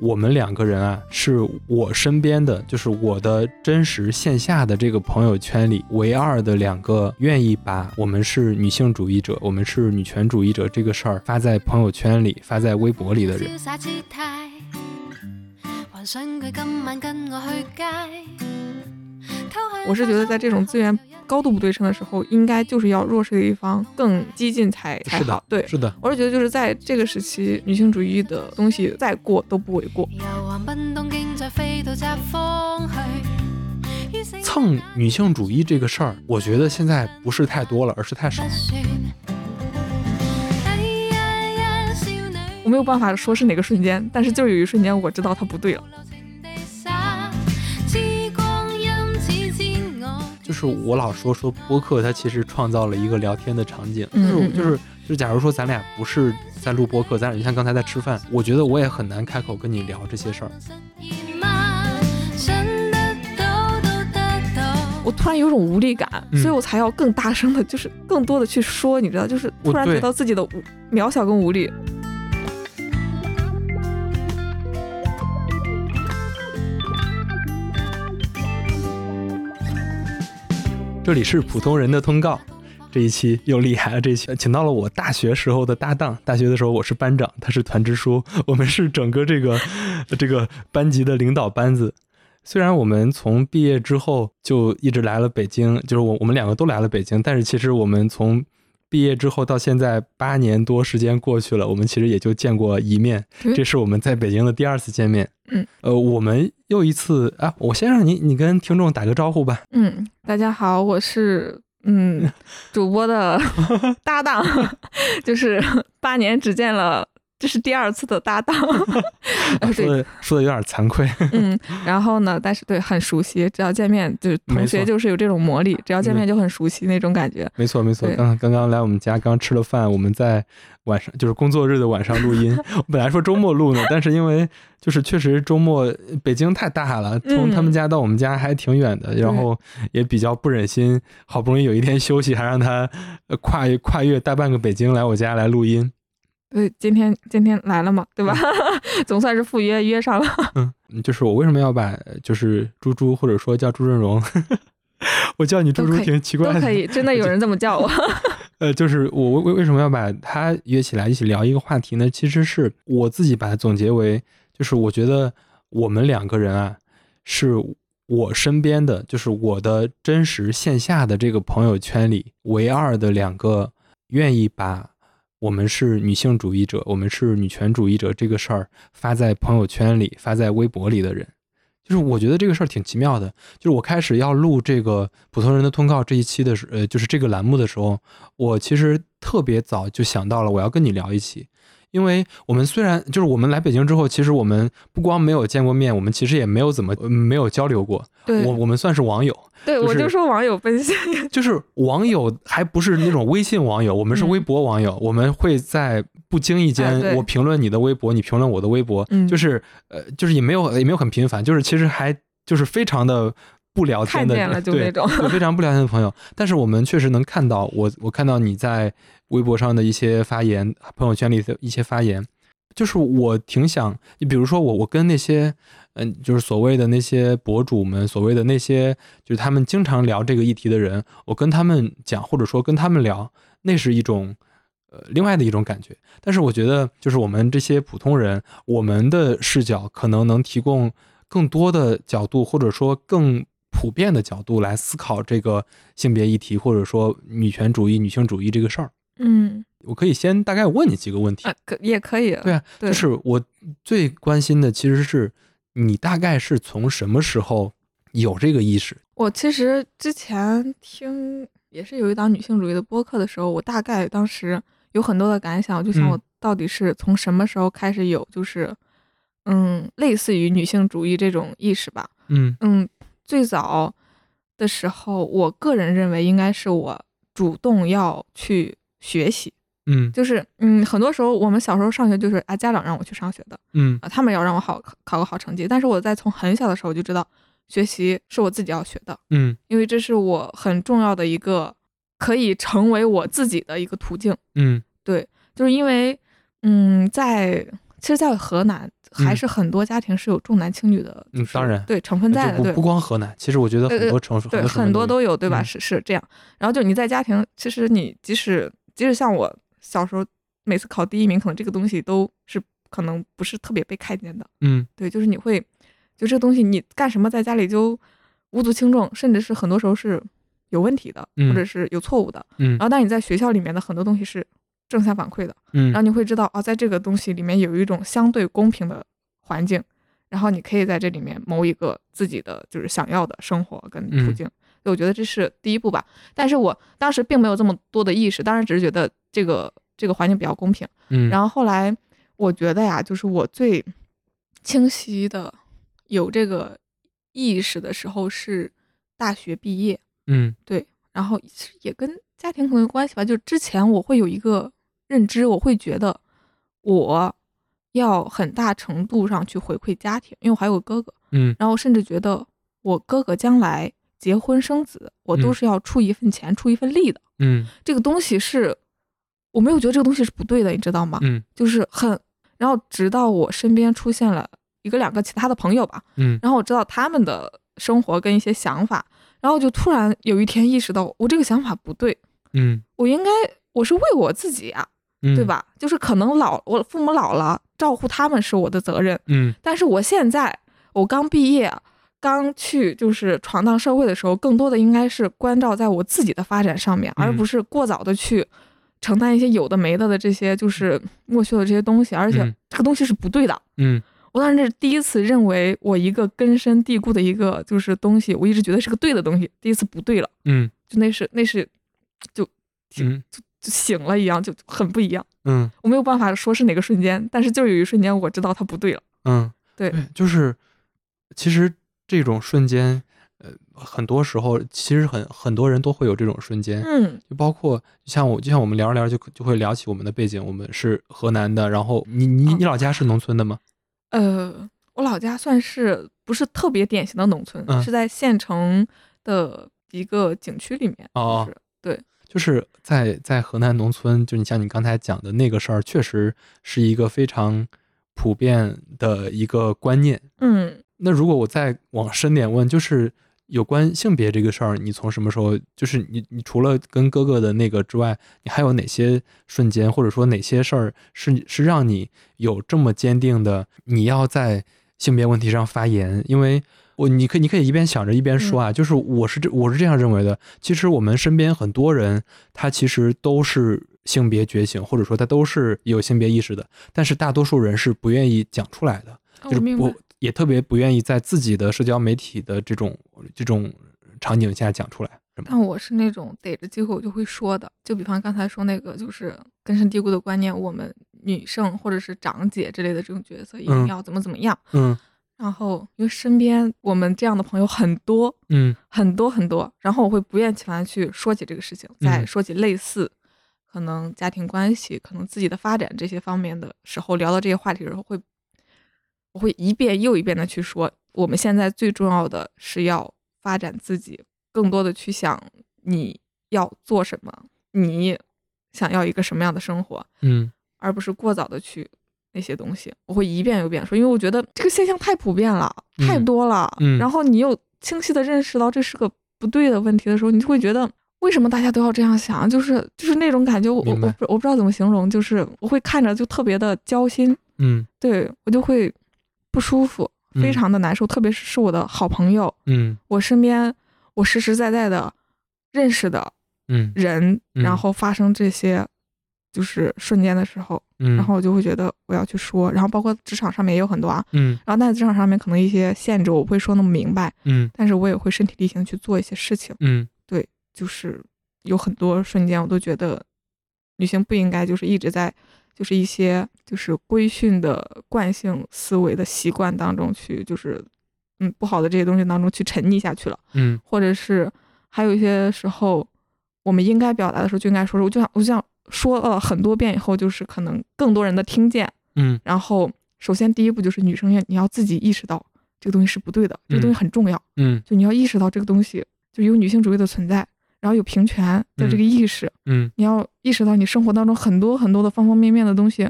我们两个人啊，是我身边的，就是我的真实线下的这个朋友圈里唯二的两个愿意把我们是女性主义者，我们是女权主义者这个事儿发在朋友圈里、发在微博里的人。是觉得在这种资源高度不对称的时候，应该就是要弱势的一方更激进才才好。对，是的。我是觉得就是在这个时期，女性主义的东西再过都不为过。蹭女性主义这个事儿，我觉得现在不是太多了，而是太少。我没有办法说是哪个瞬间，但是就有一瞬间我知道它不对了。就是我老说说播客，它其实创造了一个聊天的场景。就是就是就假如说咱俩不是在录播客，咱俩就像刚才在吃饭，我觉得我也很难开口跟你聊这些事儿。我突然有种无力感，所以我才要更大声的，就是更多的去说，你知道，就是突然觉得自己的渺小跟无力。这里是普通人的通告，这一期又厉害了。这一期请到了我大学时候的搭档，大学的时候我是班长，他是团支书，我们是整个这个这个班级的领导班子。虽然我们从毕业之后就一直来了北京，就是我我们两个都来了北京，但是其实我们从毕业之后到现在八年多时间过去了，我们其实也就见过一面。这是我们在北京的第二次见面。嗯，呃，我们又一次啊，我先让你你跟听众打个招呼吧。嗯，大家好，我是嗯 主播的 搭档，就是八年只见了。这是第二次的搭档，说的说的有点惭愧。嗯，然后呢，但是对很熟悉，只要见面就是同学，就是有这种魔力，只要见面就很熟悉那种感觉。没错没错，刚刚刚来我们家，刚吃了饭，我们在晚上就是工作日的晚上录音。本来说周末录呢，但是因为就是确实周末北京太大了，从他们家到我们家还挺远的，然后也比较不忍心，好不容易有一天休息，还让他跨越跨越大半个北京来我家来录音。对，今天今天来了嘛，对吧？总算是赴约约上了。嗯，就是我为什么要把就是猪猪或者说叫朱润荣，我叫你猪猪挺奇怪的。都可以，真的有人这么叫我。呃，就是我为为什么要把他约起来一起聊一个话题呢？其实是我自己把它总结为，就是我觉得我们两个人啊，是我身边的，就是我的真实线下的这个朋友圈里唯二的两个愿意把。我们是女性主义者，我们是女权主义者，这个事儿发在朋友圈里、发在微博里的人，就是我觉得这个事儿挺奇妙的。就是我开始要录这个普通人的通告这一期的时，呃，就是这个栏目的时候，我其实特别早就想到了我要跟你聊一期。因为我们虽然就是我们来北京之后，其实我们不光没有见过面，我们其实也没有怎么没有交流过。对，我我们算是网友。对，我就说网友奔现，就是网友还不是那种微信网友，我们是微博网友。我们会在不经意间，我评论你的微博，你评论我的微博，就是呃，就是也没有也没有很频繁，就是其实还就是非常的不聊天的，对，非常不聊天的朋友。但是我们确实能看到，我我看到你在。微博上的一些发言，朋友圈里的一些发言，就是我挺想，你比如说我，我跟那些，嗯，就是所谓的那些博主们，所谓的那些，就是他们经常聊这个议题的人，我跟他们讲，或者说跟他们聊，那是一种，呃，另外的一种感觉。但是我觉得，就是我们这些普通人，我们的视角可能能提供更多的角度，或者说更普遍的角度来思考这个性别议题，或者说女权主义、女性主义这个事儿。嗯，我可以先大概问你几个问题，可也可以。对啊，就是我最关心的其实是你大概是从什么时候有这个意识？我其实之前听也是有一档女性主义的播客的时候，我大概当时有很多的感想，我就想我到底是从什么时候开始有，就是嗯，类似于女性主义这种意识吧。嗯嗯，最早的时候，我个人认为应该是我主动要去。学习，嗯，就是，嗯，很多时候我们小时候上学就是啊，家长让我去上学的，嗯。啊，他们要让我好考考个好成绩，但是我在从很小的时候就知道，学习是我自己要学的，嗯，因为这是我很重要的一个可以成为我自己的一个途径，嗯，对，就是因为，嗯，在其实，在河南还是很多家庭是有重男轻女的，嗯，当然，对成分在的，对，不光河南，其实我觉得很多城市，对很多都有，对吧？是是这样。然后就你在家庭，其实你即使即使像我小时候每次考第一名，可能这个东西都是可能不是特别被看见的，嗯，对，就是你会就这个东西你干什么在家里就无足轻重，甚至是很多时候是有问题的，或者是有错误的，嗯。然后但你在学校里面的很多东西是。正向反馈的，嗯，然后你会知道啊，在这个东西里面有一种相对公平的环境，然后你可以在这里面谋一个自己的就是想要的生活跟途径，我觉得这是第一步吧。但是我当时并没有这么多的意识，当时只是觉得这个这个环境比较公平，嗯，然后后来我觉得呀，就是我最清晰的有这个意识的时候是大学毕业，嗯，对，然后也跟家庭可能有关系吧，就之前我会有一个。认知我会觉得，我要很大程度上去回馈家庭，因为我还有个哥哥，嗯，然后甚至觉得我哥哥将来结婚生子，我都是要出一份钱、出一份力的，嗯，这个东西是我没有觉得这个东西是不对的，你知道吗？嗯，就是很，然后直到我身边出现了一个两个其他的朋友吧，嗯，然后我知道他们的生活跟一些想法，然后就突然有一天意识到我这个想法不对，嗯，我应该我是为我自己啊。对吧？就是可能老我父母老了，照顾他们是我的责任。嗯，但是我现在我刚毕业，刚去就是闯荡社会的时候，更多的应该是关照在我自己的发展上面，而不是过早的去承担一些有的没的的这些就是莫须的这些东西。而且这个东西是不对的。嗯，我当时是第一次认为我一个根深蒂固的一个就是东西，我一直觉得是个对的东西，第一次不对了。嗯，就那是那是就嗯就。就醒了一样，就很不一样。嗯，我没有办法说是哪个瞬间，但是就有一瞬间我知道它不对了。嗯，对，就是其实这种瞬间，呃，很多时候其实很很多人都会有这种瞬间。嗯，就包括像我，就像我们聊着聊着就就会聊起我们的背景，我们是河南的，然后你你你老家是农村的吗？呃，我老家算是不是特别典型的农村，是在县城的一个景区里面。哦，对。就是在在河南农村，就你像你刚才讲的那个事儿，确实是一个非常普遍的一个观念。嗯，那如果我再往深点问，就是有关性别这个事儿，你从什么时候，就是你你除了跟哥哥的那个之外，你还有哪些瞬间，或者说哪些事儿是是让你有这么坚定的你要在性别问题上发言？因为我，你可以，你可以一边想着一边说啊，就是我是这，我是这样认为的。其实我们身边很多人，他其实都是性别觉醒，或者说他都是有性别意识的，但是大多数人是不愿意讲出来的，就是不也特别不愿意在自己的社交媒体的这种这种场景下讲出来。但我是那种逮着机会我就会说的，就比方刚才说那个，就是根深蒂固的观念，我们女生或者是长姐之类的这种角色一定要怎么怎么样，嗯。然后，因为身边我们这样的朋友很多，嗯，很多很多，然后我会不厌其烦去说起这个事情，再说起类似可能家庭关系、可能自己的发展这些方面的时候，聊到这些话题的时候，会我会一遍又一遍的去说，我们现在最重要的是要发展自己，更多的去想你要做什么，你想要一个什么样的生活，嗯，而不是过早的去。那些东西我会一遍又遍说，因为我觉得这个现象太普遍了，太多了。嗯，然后你又清晰的认识到这是个不对的问题的时候，你就会觉得为什么大家都要这样想？就是就是那种感觉，我我我我不知道怎么形容，就是我会看着就特别的焦心。嗯，对我就会不舒服，非常的难受。特别是是我的好朋友，嗯，我身边我实实在在的认识的嗯人，然后发生这些。就是瞬间的时候，嗯。然后我就会觉得我要去说，然后包括职场上面也有很多啊，嗯，然后在职场上面可能一些限制我不会说那么明白，嗯，但是我也会身体力行去做一些事情，嗯，对，就是有很多瞬间我都觉得女性不应该就是一直在就是一些就是规训的惯性思维的习惯当中去就是嗯不好的这些东西当中去沉溺下去了，嗯，或者是还有一些时候我们应该表达的时候就应该说，我就想我就想。说了很多遍以后，就是可能更多人的听见，嗯，然后首先第一步就是女生要你要自己意识到这个东西是不对的，这个东西很重要，嗯，就你要意识到这个东西就有女性主义的存在，然后有平权的这个意识，嗯，你要意识到你生活当中很多很多的方方面面的东西，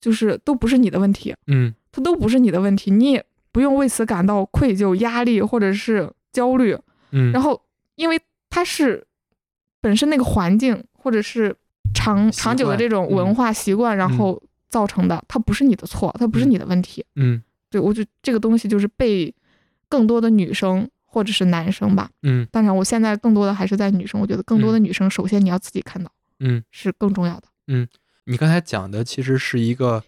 就是都不是你的问题，嗯，它都不是你的问题，你也不用为此感到愧疚、压力或者是焦虑，嗯，然后因为它是本身那个环境或者是长长久的这种文化习惯，然后造成的，它不是你的错，它不是你的问题，嗯，对我就这个东西就是被更多的女生或者是男生吧，嗯，当然我现在更多的还是在女生，我觉得更多的女生首先你要自己看到，嗯，是更重要的，嗯。你刚才讲的其实是一个，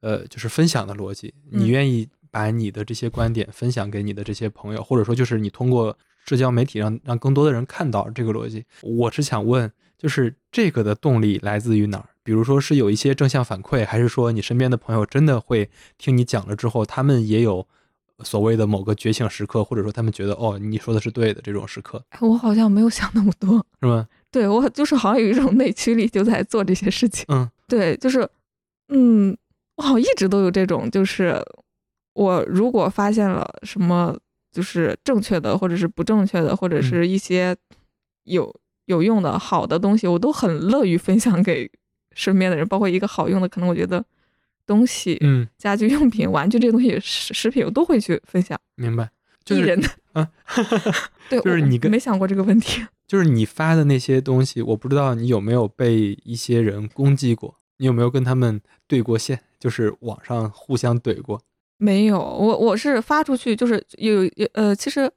呃，就是分享的逻辑。你愿意把你的这些观点分享给你的这些朋友，或者说就是你通过社交媒体让让更多的人看到这个逻辑。我是想问，就是这个的动力来自于哪儿？比如说是有一些正向反馈，还是说你身边的朋友真的会听你讲了之后，他们也有所谓的某个觉醒时刻，或者说他们觉得哦，你说的是对的这种时刻？我好像没有想那么多，是吗？对我就是好像有一种内驱力，就在做这些事情。嗯。对，就是，嗯，我好像一直都有这种，就是我如果发现了什么，就是正确的，或者是不正确的，或者是一些有有用的好的东西，我都很乐于分享给身边的人，包括一个好用的，可能我觉得东西，嗯，家居用品、玩具这些东西、食食品，我都会去分享。明白，就是人，啊，对，就是你没想过这个问题，就是你发的那些东西，我不知道你有没有被一些人攻击过。你有没有跟他们对过线？就是网上互相怼过？没有，我我是发出去，就是有有呃，其实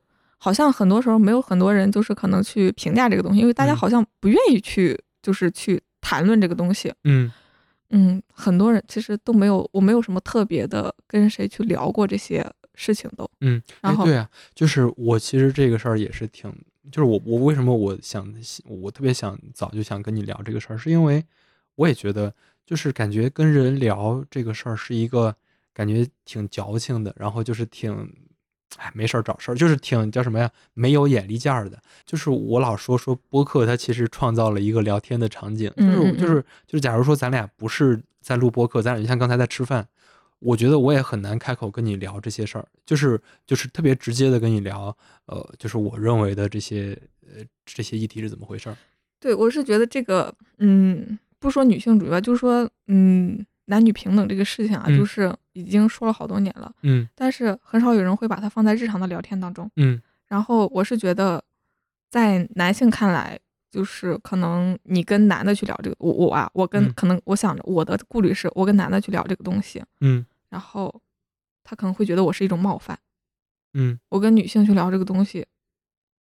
好像很多时候没有很多人就是可能去评价这个东西，因为大家好像不愿意去就是去谈论这个东西。嗯嗯，很多人其实都没有，我没有什么特别的跟谁去聊过这些事情都。嗯，然后对啊，就是我其实这个事儿也是挺，就是我我为什么我想我特别想早就想跟你聊这个事儿，是因为我也觉得。就是感觉跟人聊这个事儿是一个感觉挺矫情的，然后就是挺，哎，没事儿找事儿，就是挺叫什么呀，没有眼力见儿的。就是我老说说播客，它其实创造了一个聊天的场景，就是就是就是，假如说咱俩不是在录播客，咱俩就像刚才在吃饭，我觉得我也很难开口跟你聊这些事儿，就是就是特别直接的跟你聊，呃，就是我认为的这些呃这些议题是怎么回事儿。对，我是觉得这个，嗯。不说女性主义吧，就是说，嗯，男女平等这个事情啊，就是已经说了好多年了，嗯，但是很少有人会把它放在日常的聊天当中，嗯。然后我是觉得，在男性看来，就是可能你跟男的去聊这个，我我啊，我跟可能我想着我的顾虑是，我跟男的去聊这个东西，嗯，然后他可能会觉得我是一种冒犯，嗯，我跟女性去聊这个东西，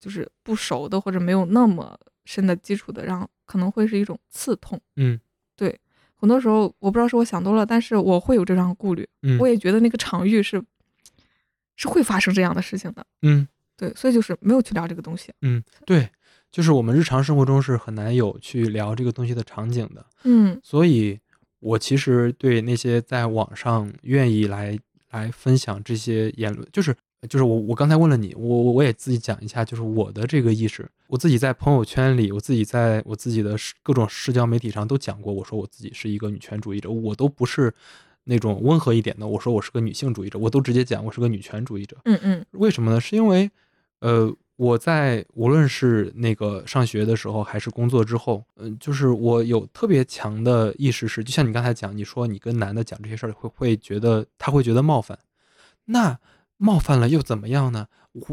就是不熟的或者没有那么深的基础的，让。可能会是一种刺痛，嗯，对，很多时候我不知道是我想多了，但是我会有这样的顾虑，嗯，我也觉得那个场域是是会发生这样的事情的，嗯，对，所以就是没有去聊这个东西，嗯，对，就是我们日常生活中是很难有去聊这个东西的场景的，嗯，所以我其实对那些在网上愿意来来分享这些言论，就是。就是我，我刚才问了你，我我也自己讲一下，就是我的这个意识，我自己在朋友圈里，我自己在我自己的各种社交媒体上都讲过，我说我自己是一个女权主义者，我都不是那种温和一点的，我说我是个女性主义者，我都直接讲我是个女权主义者。嗯嗯，为什么呢？是因为，呃，我在无论是那个上学的时候，还是工作之后，嗯，就是我有特别强的意识是，就像你刚才讲，你说你跟男的讲这些事儿，会会觉得他会觉得冒犯，那。冒犯了又怎么样呢？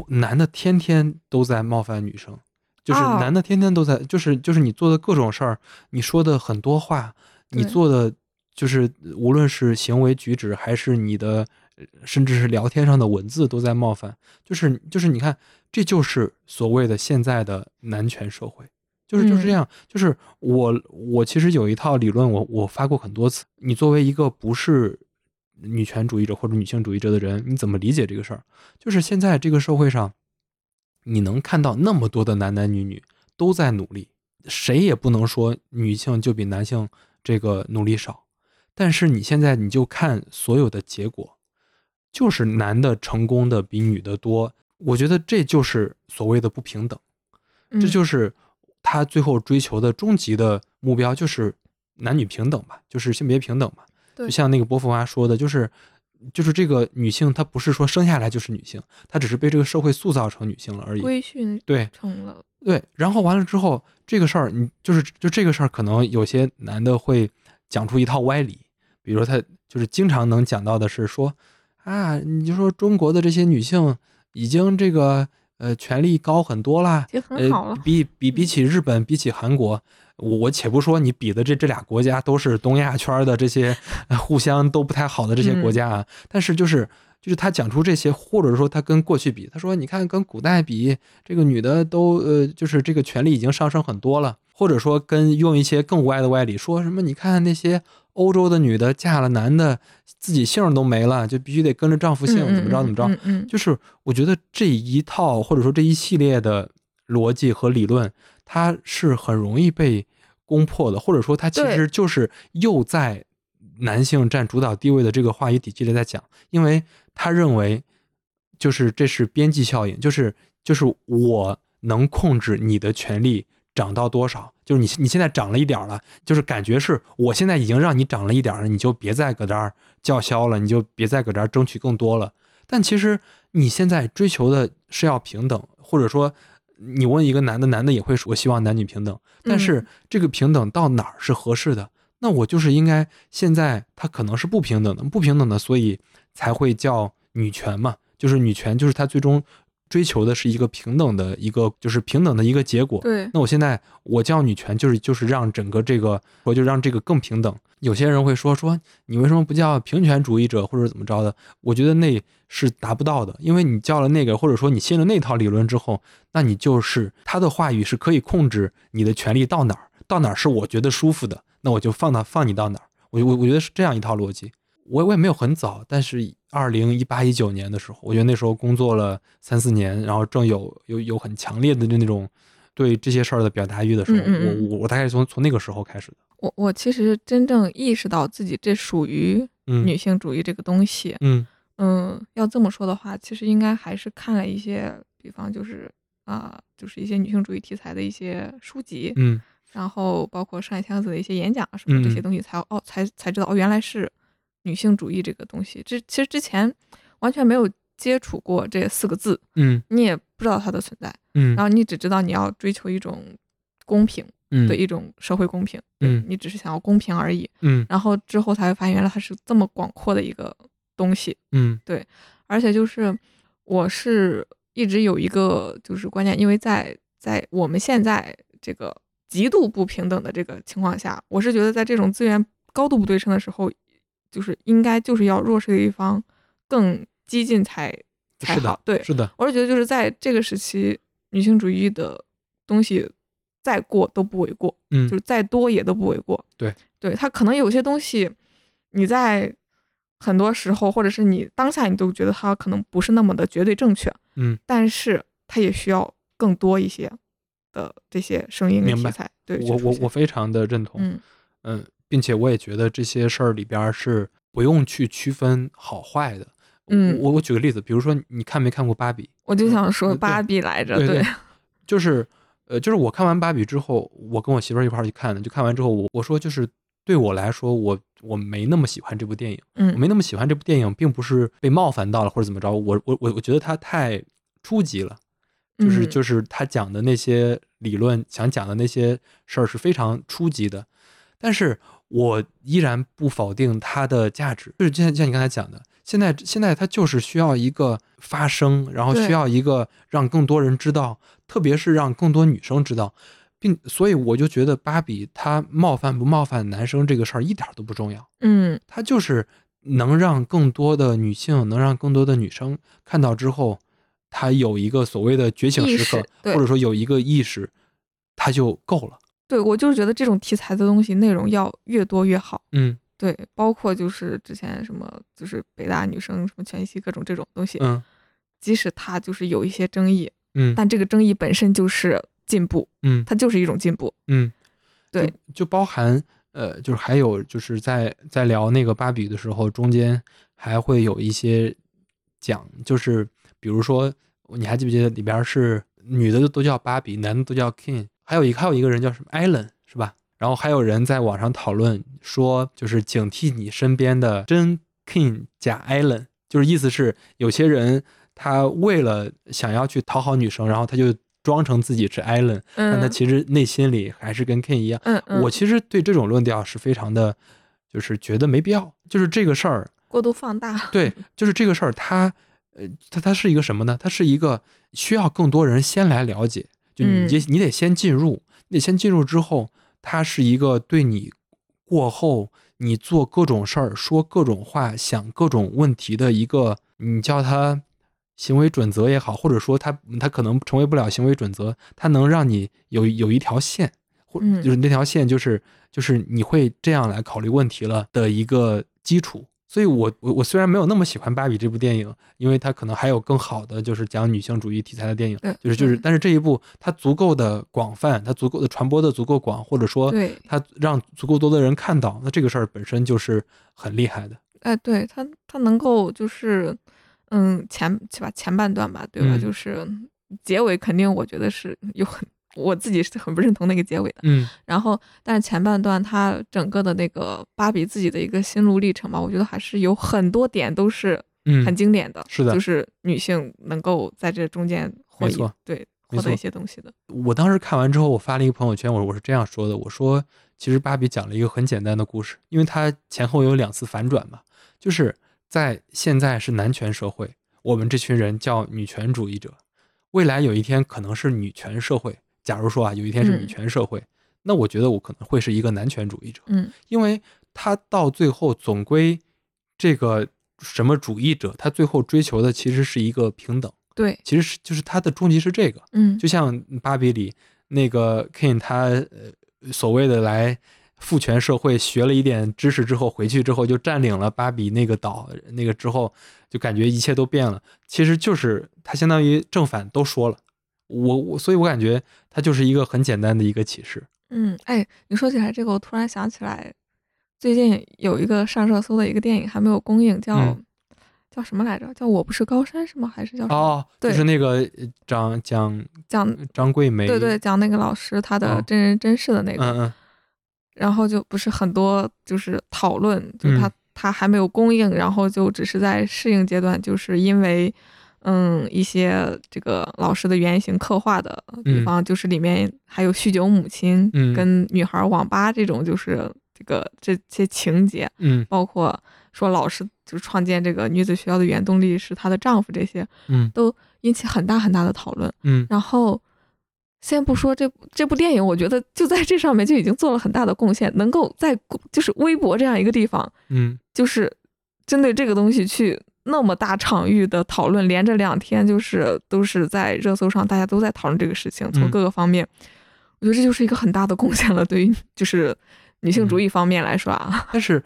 男的天天都在冒犯女生，就是男的天天都在，就是就是你做的各种事儿，你说的很多话，你做的就是无论是行为举止还是你的，甚至是聊天上的文字都在冒犯，就是就是你看，这就是所谓的现在的男权社会，就是就是这样，就是我我其实有一套理论，我我发过很多次，你作为一个不是。女权主义者或者女性主义者的人，你怎么理解这个事儿？就是现在这个社会上，你能看到那么多的男男女女都在努力，谁也不能说女性就比男性这个努力少。但是你现在你就看所有的结果，就是男的成功的比女的多。我觉得这就是所谓的不平等，这就是他最后追求的终极的目标，就是男女平等吧，就是性别平等吧。就像那个波伏娃说的，就是，就是这个女性，她不是说生下来就是女性，她只是被这个社会塑造成女性了而已。规训对成了对，然后完了之后，这个事儿，你就是就这个事儿，可能有些男的会讲出一套歪理，比如他就是经常能讲到的是说啊，你就说中国的这些女性已经这个呃权力高很多啦，很好了，比比 比起日本，比起韩国。我我且不说你比的这这俩国家都是东亚圈的这些互相都不太好的这些国家啊，但是就是就是他讲出这些，或者说他跟过去比，他说你看跟古代比，这个女的都呃就是这个权利已经上升很多了，或者说跟用一些更歪的歪理说什么，你看那些欧洲的女的嫁了男的，自己姓都没了，就必须得跟着丈夫姓，怎么着怎么着，就是我觉得这一套或者说这一系列的逻辑和理论。他是很容易被攻破的，或者说他其实就是又在男性占主导地位的这个话语体系里在讲，因为他认为就是这是边际效应，就是就是我能控制你的权利涨到多少，就是你你现在涨了一点了，就是感觉是我现在已经让你涨了一点了，你就别再搁这儿叫嚣了，你就别再搁这儿争取更多了。但其实你现在追求的是要平等，或者说。你问一个男的，男的也会说我希望男女平等，但是这个平等到哪儿是合适的？那我就是应该现在他可能是不平等的，不平等的，所以才会叫女权嘛，就是女权，就是他最终追求的是一个平等的一个，就是平等的一个结果。对，那我现在我叫女权，就是就是让整个这个，我就让这个更平等。有些人会说说你为什么不叫平权主义者或者怎么着的？我觉得那是达不到的，因为你叫了那个，或者说你信了那套理论之后，那你就是他的话语是可以控制你的权利到哪儿，到哪儿是我觉得舒服的，那我就放到放你到哪儿。我我我觉得是这样一套逻辑。我我也没有很早，但是二零一八一九年的时候，我觉得那时候工作了三四年，然后正有有有很强烈的那种对这些事儿的表达欲的时候，我我我大概从从那个时候开始的。我我其实真正意识到自己这属于女性主义这个东西，嗯。嗯，要这么说的话，其实应该还是看了一些，比方就是啊，就是一些女性主义题材的一些书籍，嗯，然后包括上海箱子的一些演讲什么这些东西，才哦才才知道哦原来是女性主义这个东西，这其实之前完全没有接触过这四个字，嗯，你也不知道它的存在，嗯，然后你只知道你要追求一种公平。嗯。的一种社会公平，嗯，你只是想要公平而已，嗯，然后之后才会发现原来它是这么广阔的一个东西，嗯，对，而且就是我是一直有一个就是观念，因为在在我们现在这个极度不平等的这个情况下，我是觉得在这种资源高度不对称的时候，就是应该就是要弱势的一方更激进才才好，对，是的，我是觉得就是在这个时期，女性主义的东西。再过都不为过，嗯，就是再多也都不为过。对，对它可能有些东西，你在很多时候，或者是你当下，你都觉得他可能不是那么的绝对正确，嗯，但是他也需要更多一些的这些声音的题材。对，我我我非常的认同，嗯嗯，并且我也觉得这些事儿里边是不用去区分好坏的。嗯，我我举个例子，比如说你看没看过芭比？我就想说芭比来着，对，就是。呃，就是我看完芭比之后，我跟我媳妇儿一块儿去看的。就看完之后，我我说就是对我来说，我我没那么喜欢这部电影。嗯，我没那么喜欢这部电影，并不是被冒犯到了或者怎么着。我我我我觉得它太初级了，就是就是他讲的那些理论，想讲的那些事儿是非常初级的。但是我依然不否定它的价值。就是像像你刚才讲的。现在现在它就是需要一个发声，然后需要一个让更多人知道，特别是让更多女生知道，并所以我就觉得芭比她冒犯不冒犯男生这个事儿一点都不重要，嗯，她就是能让更多的女性，能让更多的女生看到之后，她有一个所谓的觉醒时刻，或者说有一个意识，她就够了。对我就是觉得这种题材的东西内容要越多越好，嗯。对，包括就是之前什么，就是北大女生什么全息各种这种东西，嗯，即使它就是有一些争议，嗯，但这个争议本身就是进步，嗯，它就是一种进步，嗯，对，就包含呃，就是还有就是在在聊那个芭比的时候，中间还会有一些讲，就是比如说你还记不记得里边是女的都叫芭比，男的都叫 King，还有一还有一个人叫什么 Allen 是吧？然后还有人在网上讨论说，就是警惕你身边的真 King 假 Allen，就是意思是有些人他为了想要去讨好女生，然后他就装成自己是 Allen，但他其实内心里还是跟 King 一样。嗯我其实对这种论调是非常的，就是觉得没必要，就是这个事儿过度放大。对，就是这个事儿，它呃，它它是一个什么呢？它是一个需要更多人先来了解，就你你得先进入，你得先进入之后，它是一个对你过后你做各种事儿、说各种话、想各种问题的一个，你叫它。行为准则也好，或者说他他可能成为不了行为准则，他能让你有有一条线，或就是那条线就是就是你会这样来考虑问题了的一个基础。所以，我我我虽然没有那么喜欢《芭比》这部电影，因为它可能还有更好的就是讲女性主义题材的电影，就是就是，但是这一部它足够的广泛，它足够的传播的足够广，或者说它让足够多的人看到，那这个事儿本身就是很厉害的。哎，对它它能够就是。嗯，前起吧前半段吧，对吧？就是结尾肯定我觉得是有很我自己是很不认同那个结尾的。嗯，然后但是前半段它整个的那个芭比自己的一个心路历程吧，我觉得还是有很多点都是很经典的。是的，就是女性能够在这中间获益，对获得一些东西的。我当时看完之后，我发了一个朋友圈，我我是这样说的，我说其实芭比讲了一个很简单的故事，因为它前后有两次反转嘛，就是。在现在是男权社会，我们这群人叫女权主义者。未来有一天可能是女权社会。假如说啊，有一天是女权社会，那我觉得我可能会是一个男权主义者。嗯，因为他到最后总归这个什么主义者，他最后追求的其实是一个平等。对，其实是就是他的终极是这个。嗯，就像芭比里那个 Ken，他呃所谓的来。父权社会学了一点知识之后，回去之后就占领了芭比那个岛，那个之后就感觉一切都变了。其实就是他相当于正反都说了。我我，所以我感觉它就是一个很简单的一个启示。嗯，哎，你说起来这个，我突然想起来，最近有一个上热搜的一个电影还没有公映，叫叫什么来着？叫我不是高山是吗？还是叫哦，就是那个张讲讲张桂梅，对对，讲那个老师他的真人真事的那个。嗯嗯。然后就不是很多，就是讨论，就他他还没有公映，然后就只是在适应阶段，就是因为，嗯，一些这个老师的原型刻画的地方，就是里面还有酗酒母亲跟女孩网吧这种，就是这个这些情节，嗯，包括说老师就是创建这个女子学校的原动力是她的丈夫，这些，嗯，都引起很大很大的讨论，嗯，然后。先不说这这部电影，我觉得就在这上面就已经做了很大的贡献，能够在就是微博这样一个地方，嗯，就是针对这个东西去那么大场域的讨论，连着两天就是都是在热搜上，大家都在讨论这个事情，从各个方面，我觉得这就是一个很大的贡献了，对于就是女性主义方面来说啊。但是，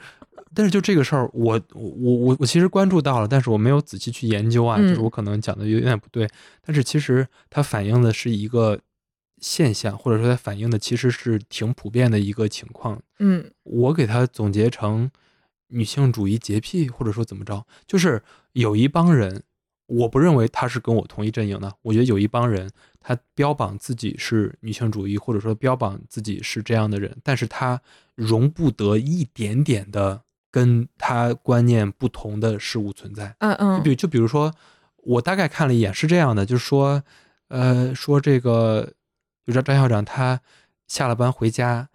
但是就这个事儿，我我我我其实关注到了，但是我没有仔细去研究啊，就是我可能讲的有点不对，但是其实它反映的是一个。现象，或者说它反映的其实是挺普遍的一个情况。嗯，我给它总结成女性主义洁癖，或者说怎么着，就是有一帮人，我不认为他是跟我同一阵营的。我觉得有一帮人，他标榜自己是女性主义，或者说标榜自己是这样的人，但是他容不得一点点的跟他观念不同的事物存在。嗯嗯，就比就比如说，我大概看了一眼，是这样的，就是说，呃，说这个。就说张校长他下了班回家，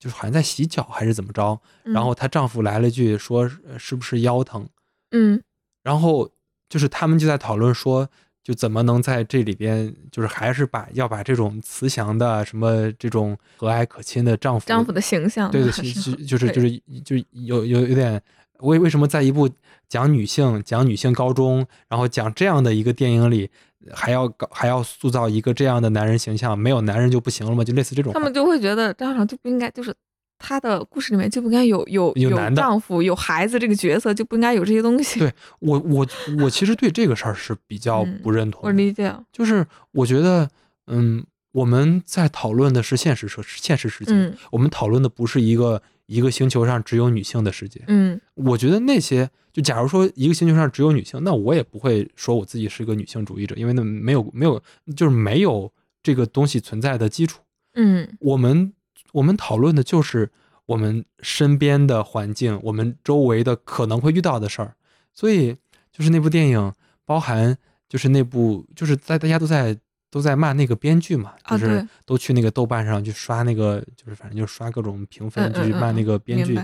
就是好像在洗脚还是怎么着，然后她丈夫来了句说是不是腰疼，嗯，然后就是他们就在讨论说，就怎么能在这里边，就是还是把要把这种慈祥的什么这种和蔼可亲的丈夫丈夫的形象，对对，就就是就是就有有有点为为什么在一部讲女性讲女性高中，然后讲这样的一个电影里。还要搞，还要塑造一个这样的男人形象，没有男人就不行了吗？就类似这种，他们就会觉得张校长就不应该，就是他的故事里面就不应该有有有丈夫、有孩子这个角色，就不应该有这些东西。对我，我我其实对这个事儿是比较不认同。我理解，就是我觉得，嗯，我们在讨论的是现实社现实世界，我们讨论的不是一个一个星球上只有女性的世界。嗯，我觉得那些。就假如说一个星球上只有女性，那我也不会说我自己是一个女性主义者，因为那没有没有就是没有这个东西存在的基础。嗯，我们我们讨论的就是我们身边的环境，我们周围的可能会遇到的事儿。所以就是那部电影，包含就是那部就是在大家都在都在骂那个编剧嘛，就是都去那个豆瓣上去刷那个，就是反正就刷各种评分，就去骂那个编剧。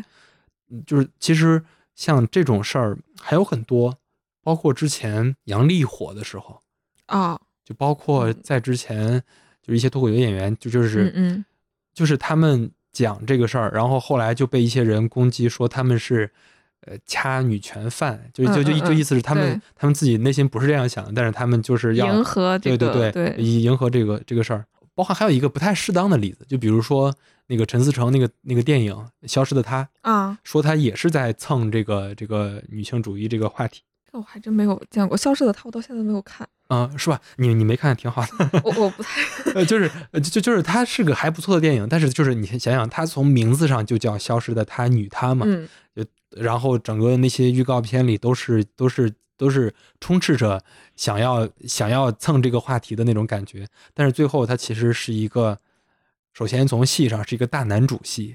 就是其实像这种事儿还有很多，包括之前杨笠火的时候啊，就包括在之前就是一些脱口秀演员，就就是嗯，就是他们讲这个事儿，然后后来就被一些人攻击说他们是呃掐女权犯，就就就就意思是他们他们自己内心不是这样想的，但是他们就是要迎合对对对以迎合这个这个事儿。包括还有一个不太适当的例子，就比如说那个陈思诚那个那个电影《消失的她》啊，说他也是在蹭这个这个女性主义这个话题。这我还真没有见过《消失的她》，我到现在没有看。嗯，是吧？你你没看挺好的。我我不太呃，就是就就是它是个还不错的电影，但是就是你想想，它从名字上就叫《消失的她》女她嘛，嗯，就然后整个那些预告片里都是都是。都是充斥着想要想要蹭这个话题的那种感觉，但是最后它其实是一个，首先从戏上是一个大男主戏，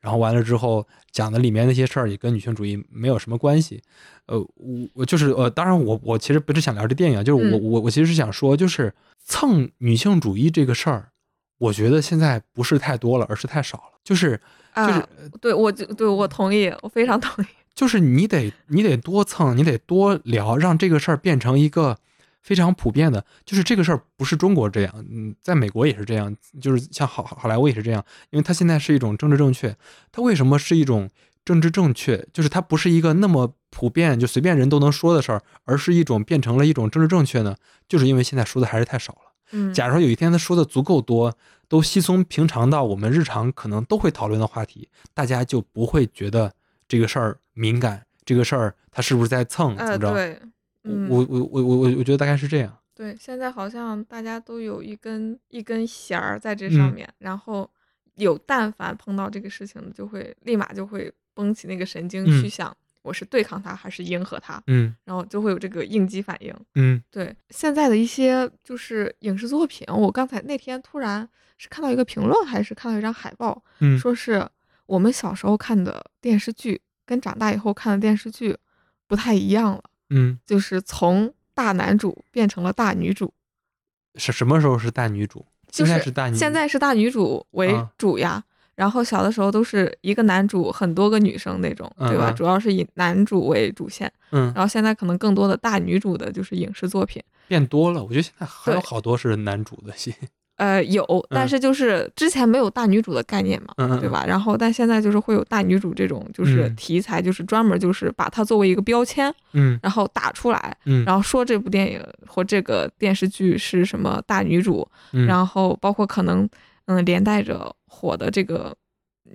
然后完了之后讲的里面那些事儿也跟女性主义没有什么关系。呃，我我就是呃，当然我我其实不是想聊这电影，就是我我我其实是想说，就是蹭女性主义这个事儿，我觉得现在不是太多了，而是太少了。就是就是对我就对我同意，我非常同意。就是你得你得多蹭，你得多聊，让这个事儿变成一个非常普遍的。就是这个事儿不是中国这样，嗯，在美国也是这样，就是像好好莱坞也是这样。因为它现在是一种政治正确，它为什么是一种政治正确？就是它不是一个那么普遍，就随便人都能说的事儿，而是一种变成了一种政治正确呢？就是因为现在说的还是太少了。嗯，假如说有一天他说的足够多，都稀松平常到我们日常可能都会讨论的话题，大家就不会觉得这个事儿。敏感这个事儿，他是不是在蹭？怎么着？对，我我我我我我觉得大概是这样。对，现在好像大家都有一根一根弦儿在这上面，然后有但凡碰到这个事情，就会立马就会绷起那个神经去想，我是对抗他还是迎合他？嗯，然后就会有这个应激反应。嗯，对，现在的一些就是影视作品，我刚才那天突然是看到一个评论，还是看到一张海报，嗯，说是我们小时候看的电视剧。跟长大以后看的电视剧不太一样了，嗯，就是从大男主变成了大女主。是什么时候是大女主？现在是大女，现在是大女主为主呀。然后小的时候都是一个男主，很多个女生那种，对吧？主要是以男主为主线。嗯。然后现在可能更多的大女主的就是影视作品变多了。我觉得现在还有好多是男主的戏。呃，有，但是就是之前没有大女主的概念嘛，对吧？然后，但现在就是会有大女主这种就是题材，就是专门就是把它作为一个标签，嗯，然后打出来，嗯，然后说这部电影或这个电视剧是什么大女主，然后包括可能嗯连带着火的这个。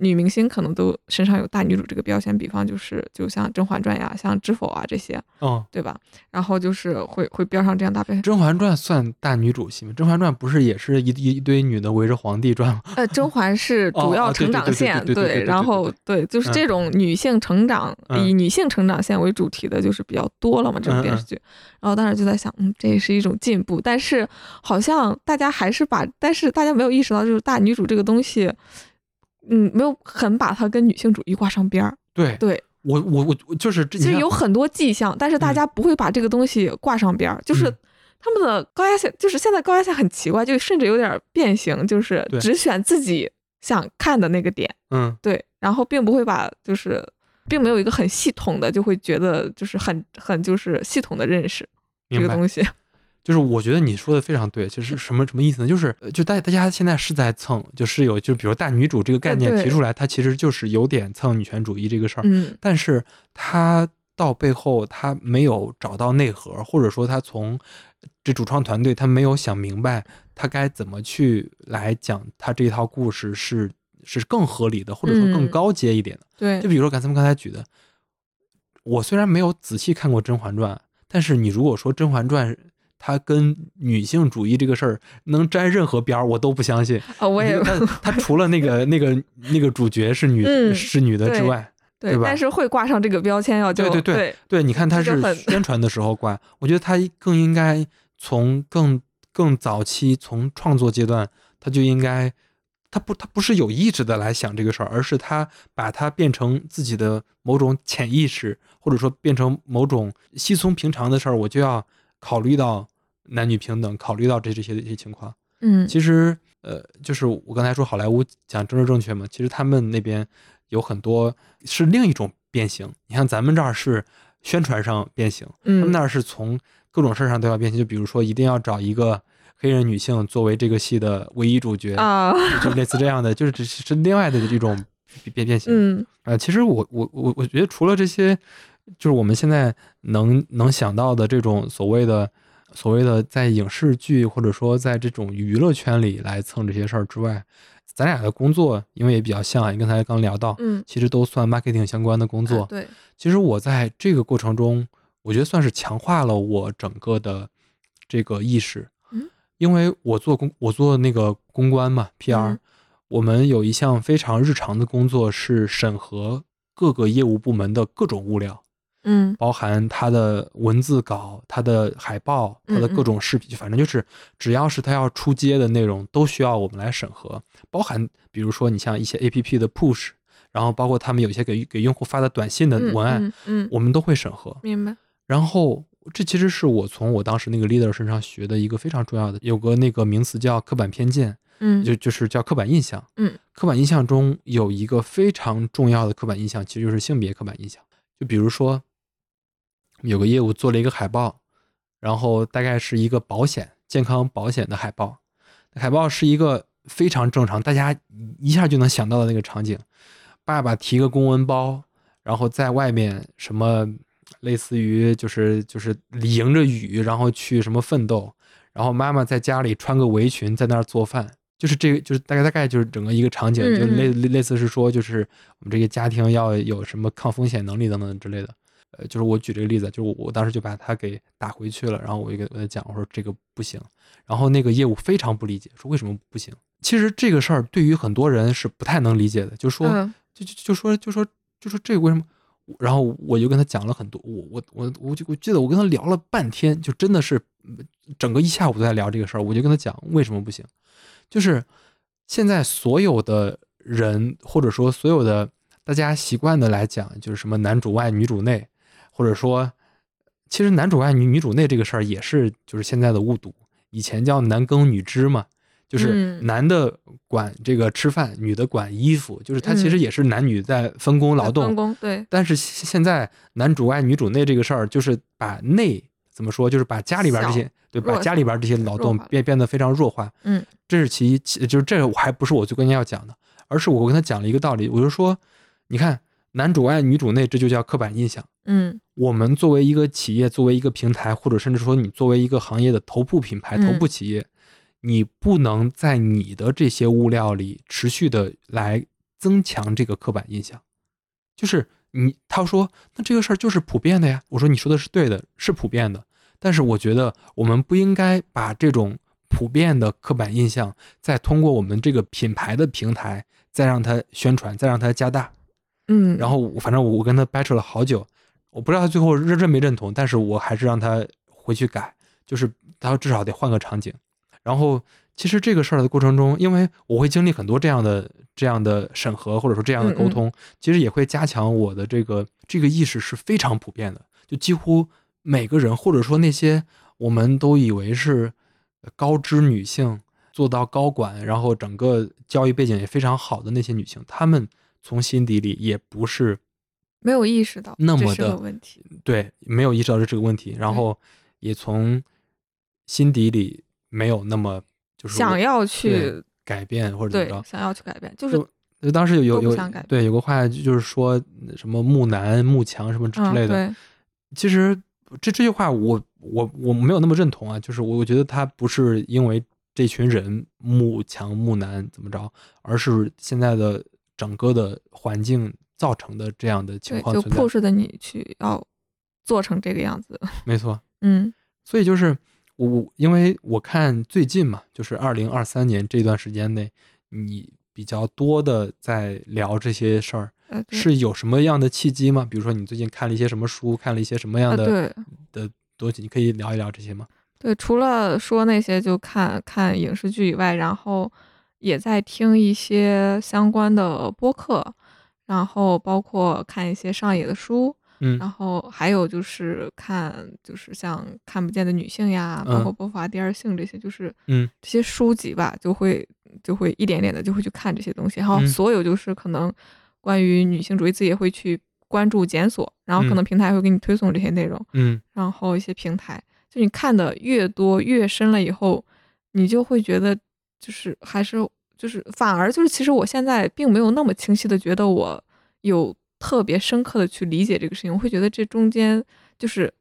女明星可能都身上有大女主这个标签，比方就是就像《甄嬛传》呀，像《知否》啊这些，嗯，对吧？然后就是会会标上这样大标签。《甄嬛传》算大女主戏吗？《甄嬛传》不是也是一一堆女的围着皇帝转吗？呃，甄嬛是主要成长线，对，然后对，就是这种女性成长以女性成长线为主题的，就是比较多了嘛，这种电视剧。然后当时就在想，嗯，这也是一种进步，但是好像大家还是把，但是大家没有意识到，就是大女主这个东西。嗯，没有很把它跟女性主义挂上边儿。对，对我我我就是，其实有很多迹象，但是大家不会把这个东西挂上边儿。就是他们的高压线，就是现在高压线很奇怪，就甚至有点变形，就是只选自己想看的那个点。嗯，对，然后并不会把，就是并没有一个很系统的，就会觉得就是很很就是系统的认识这个东西。就是我觉得你说的非常对，其实什么什么意思呢？就是就大大家现在是在蹭，就是有就比如大女主这个概念提出来，它其实就是有点蹭女权主义这个事儿。嗯，但是它到背后它没有找到内核，或者说它从这主创团队他没有想明白他该怎么去来讲他这一套故事是是更合理的，或者说更高阶一点的。对，就比如说刚才咱们刚才举的，我虽然没有仔细看过《甄嬛传》，但是你如果说《甄嬛传》。他跟女性主义这个事儿能沾任何边儿，我都不相信。啊，我也他他除了那个 那个那个主角是女是女的之外，对吧？但是会挂上这个标签，要对对对对。你看他是宣传的时候挂，我觉得他更应该从更更早期从创作阶段，他就应该他不他不是有意识的来想这个事儿，而是他把它变成自己的某种潜意识，或者说变成某种稀松平常的事儿，我就要考虑到。男女平等，考虑到这这些一些情况，嗯，其实，呃，就是我刚才说好莱坞讲政治正确嘛，其实他们那边有很多是另一种变形。你看咱们这儿是宣传上变形，他们那儿是从各种事儿上都要变形。就比如说，一定要找一个黑人女性作为这个戏的唯一主角啊，就类似这样的，就是只是另外的这种变变形。嗯啊，其实我我我我觉得除了这些，就是我们现在能能想到的这种所谓的。所谓的在影视剧或者说在这种娱乐圈里来蹭这些事儿之外，咱俩的工作因为也比较像，你刚才刚聊到，嗯，其实都算 marketing 相关的工作。对，其实我在这个过程中，我觉得算是强化了我整个的这个意识。嗯，因为我做公，我做那个公关嘛，PR，我们有一项非常日常的工作是审核各个业务部门的各种物料。嗯，包含他的文字稿、他的海报、他的各种视频，反正就是只要是他要出街的内容，都需要我们来审核。包含比如说你像一些 A P P 的 push，然后包括他们有些给给用户发的短信的文案，嗯，我们都会审核。明白。然后这其实是我从我当时那个 leader 身上学的一个非常重要的，有个那个名词叫刻板偏见，嗯，就就是叫刻板印象，嗯，刻板印象中有一个非常重要的刻板印象，其实就是性别刻板印象。就比如说。有个业务做了一个海报，然后大概是一个保险、健康保险的海报。海报是一个非常正常，大家一下就能想到的那个场景：爸爸提个公文包，然后在外面什么类似于就是就是迎着雨，然后去什么奋斗，然后妈妈在家里穿个围裙在那儿做饭，就是这个就是大概大概就是整个一个场景，就类类似是说就是我们这个家庭要有什么抗风险能力等等之类的。呃，就是我举这个例子，就是我当时就把他给打回去了，然后我就跟他讲，我说这个不行，然后那个业务非常不理解，说为什么不行？其实这个事儿对于很多人是不太能理解的，就说就就就说就说就说这个为什么？然后我就跟他讲了很多，我我我我就我记得我跟他聊了半天，就真的是整个一下午都在聊这个事儿，我就跟他讲为什么不行，就是现在所有的人或者说所有的大家习惯的来讲，就是什么男主外女主内。或者说，其实男主外女女主内这个事儿也是就是现在的误读，以前叫男耕女织嘛，就是男的管这个吃饭，女的管衣服，就是他其实也是男女在分工劳动。分工对。但是现在男主外女主内这个事儿，就是把内怎么说，就是把家里边这些对，把家里边这些劳动变变得非常弱化。嗯，这是其一，就是这我还不是我最关键要讲的，而是我跟他讲了一个道理，我就说，你看。男主外女主内，这就叫刻板印象。嗯，我们作为一个企业，作为一个平台，或者甚至说你作为一个行业的头部品牌、头部企业，你不能在你的这些物料里持续的来增强这个刻板印象。就是你，他说，那这个事儿就是普遍的呀。我说，你说的是对的，是普遍的。但是我觉得我们不应该把这种普遍的刻板印象，再通过我们这个品牌的平台，再让它宣传，再让它加大。嗯，然后反正我我跟他掰扯了好久，我不知道他最后认认没认同，但是我还是让他回去改，就是他至少得换个场景。然后其实这个事儿的过程中，因为我会经历很多这样的这样的审核或者说这样的沟通，其实也会加强我的这个这个意识是非常普遍的，就几乎每个人或者说那些我们都以为是高知女性做到高管，然后整个教育背景也非常好的那些女性，她们。从心底里也不是没有意识到那么的问题，对，没有意识到这这个问题，然后也从心底里没有那么就是想要去改变或者怎么着，想要去改变，就是就当时有有有对有个话就是说什么木男木强什么之类的，其实这这句话我我我没有那么认同啊，就是我我觉得他不是因为这群人木强木男怎么着，而是现在的。整个的环境造成的这样的情况，就迫使的你去要做成这个样子。没错，嗯，所以就是我，因为我看最近嘛，就是二零二三年这段时间内，你比较多的在聊这些事儿，是有什么样的契机吗？比如说你最近看了一些什么书，看了一些什么样的的东西，你可以聊一聊这些吗？对，除了说那些就看看影视剧以外，然后。也在听一些相关的播客，然后包括看一些上野的书，嗯，然后还有就是看，就是像看不见的女性呀，包括波伏娃第二性这些，就是嗯。这些书籍吧，就会就会一点点的就会去看这些东西，然后所有就是可能关于女性主义，自己也会去关注检索，然后可能平台会给你推送这些内容，嗯，然后一些平台，就你看的越多越深了以后，你就会觉得就是还是就是反而就是其实我现在并没有那么清晰的觉得我有特别深刻的去理解这个事情，我会觉得这中间就是